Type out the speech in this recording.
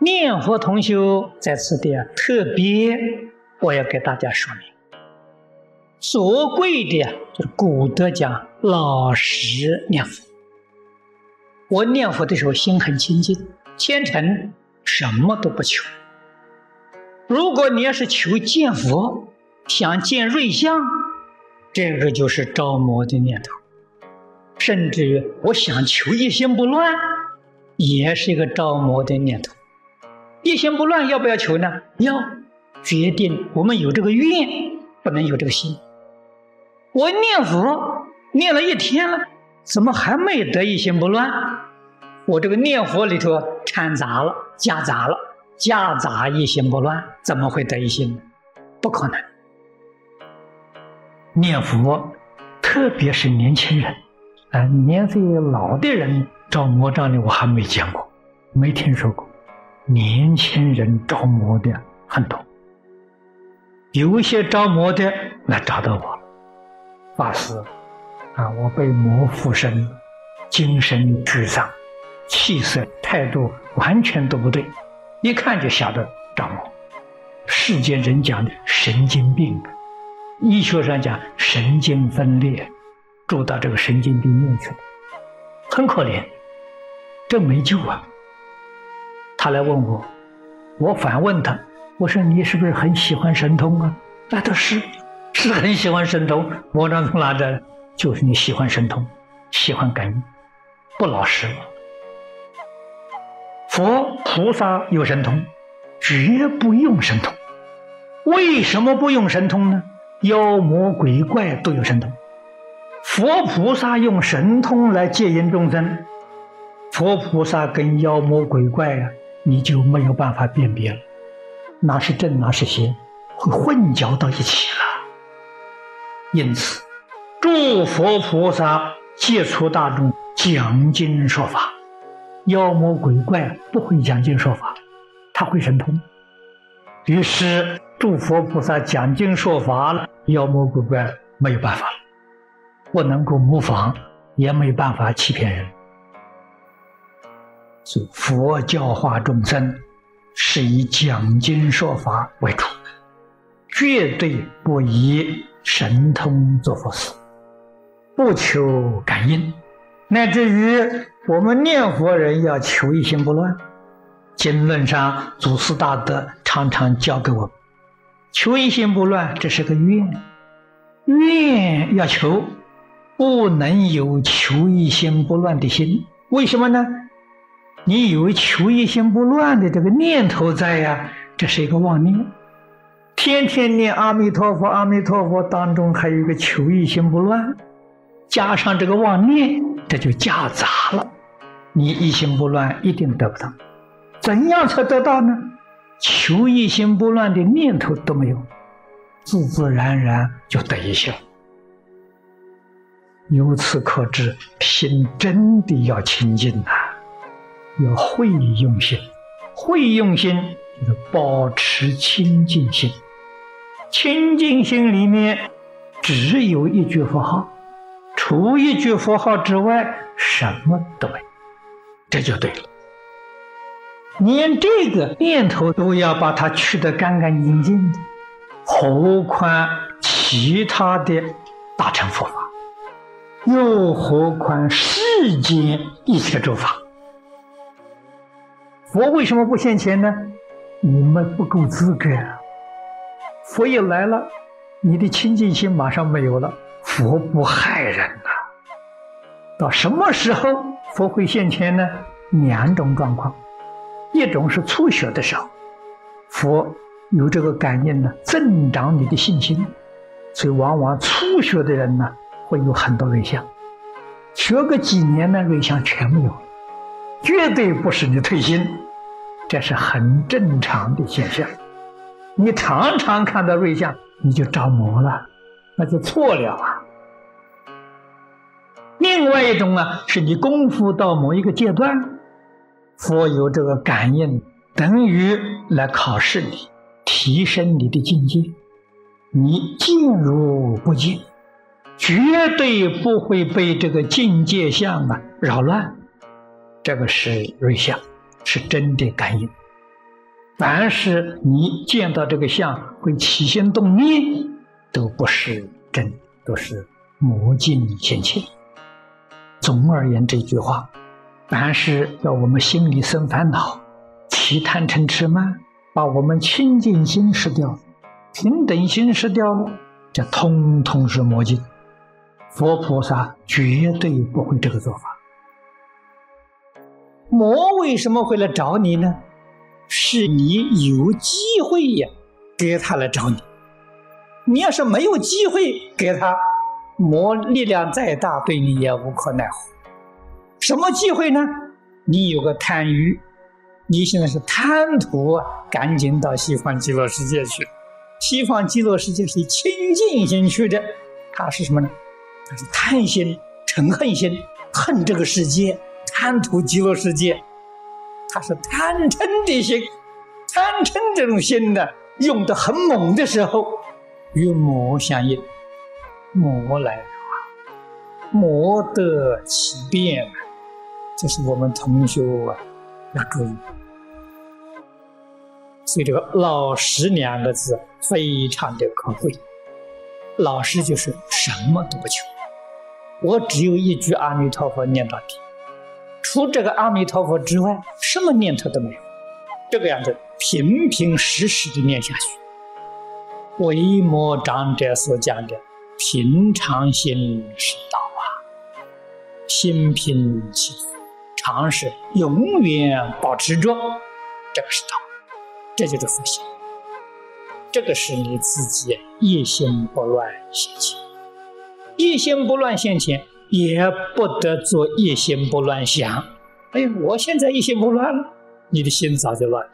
念佛同修在此地啊，特别我要给大家说明，所贵的呀，就是古德讲老实念佛。我念佛的时候心很清净，虔诚，什么都不求。如果你要是求见佛，想见瑞相，这个就是着魔的念头。甚至于我想求一心不乱，也是一个着魔的念头。一心不乱要不要求呢？要，决定我们有这个愿，不能有这个心。我念佛念了一天了，怎么还没得一心不乱？我这个念佛里头掺杂了，夹杂了，夹杂一心不乱，怎么会得一心呢？不可能。念佛，特别是年轻人，啊，年岁老的人着魔障的我还没见过，没听说过。年轻人着魔的很多，有一些着魔的来找到我，法师，啊，我被魔附身，精神沮丧，气色态度完全都不对，一看就晓得着魔。世间人讲的神经病，医学上讲神经分裂，住到这个神经病院去了，很可怜，这没救啊。他来问我，我反问他，我说你是不是很喜欢神通啊？那都是，是很喜欢神通。我那从哪来？就是你喜欢神通，喜欢感应，不老实。佛菩萨有神通，绝不用神通。为什么不用神通呢？妖魔鬼怪都有神通，佛菩萨用神通来接引众生。佛菩萨跟妖魔鬼怪呀。你就没有办法辨别了，哪是正，哪是邪，会混淆到一起了。因此，诸佛菩萨接触大众讲经说法，妖魔鬼怪不会讲经说法，他会神通。于是，诸佛菩萨讲经说法了，妖魔鬼怪没有办法了，不能够模仿，也没办法欺骗人。佛教化众生是以讲经说法为主，绝对不以神通做佛事，不求感应，乃至于我们念佛人要求一心不乱。经论上祖师大德常常教给我，求一心不乱，这是个愿，愿要求，不能有求一心不乱的心，为什么呢？你以为求一心不乱的这个念头在呀？这是一个妄念，天天念阿弥陀佛，阿弥陀佛当中还有一个求一心不乱，加上这个妄念，这就夹杂了。你一心不乱一定得不到，怎样才得到呢？求一心不乱的念头都没有，自自然然就得一心。由此可知，心真的要清净呐。要会用心，会用心就是保持清净心。清净心里面只有一句佛号，除一句佛号之外，什么都没，这就对了。连这个念头都要把它去得干干净净的，何况其他的大乘佛法？又何况世间一切诸法？佛为什么不现前呢？你们不够资格。佛一来了，你的清净心马上没有了。佛不害人呐。到什么时候佛会现前呢？两种状况，一种是初学的时候，佛有这个感应呢，增长你的信心。所以往往初学的人呢，会有很多瑞相。学个几年呢，瑞相全没有了。绝对不是你退心，这是很正常的现象。你常常看到瑞相，你就着魔了，那就错了啊。另外一种呢，是你功夫到某一个阶段，佛有这个感应，等于来考试你，提升你的境界。你进如不进，绝对不会被这个境界相啊扰乱。这个是瑞相，是真的感应。凡是你见到这个相会起心动念，都不是真，都是魔镜现前。总而言之，这句话，凡是要我们心里生烦恼、起贪嗔痴慢，把我们清净心失掉、平等心失掉了，这通通是魔镜。佛菩萨绝对不会这个做法。魔为什么会来找你呢？是你有机会呀，给他来找你。你要是没有机会给他，魔力量再大，对你也无可奈何。什么机会呢？你有个贪欲，你现在是贪图，赶紧到西方极乐世界去。西方极乐世界是清净心去的，它是什么呢？它是贪心、嗔恨心，恨这个世界。贪图极乐世界，他是贪嗔的心，贪嗔这种心呢，用的很猛的时候，与魔相应，魔来魔得其变啊，这是我们同学啊要注意。所以这个老实两个字非常的可贵，老实就是什么都不求，我只有一句阿弥陀佛念到底。除这个阿弥陀佛之外，什么念头都没有。这个样子，平平实实的念下去。为摩长者所讲的平常心是道啊，心平气和，常是永远保持着，这个是道，这就是佛性。这个是你自己一心不乱现前，一心不乱现前。也不得做一心不乱想。哎呀，我现在一心不乱了，你的心早就乱了。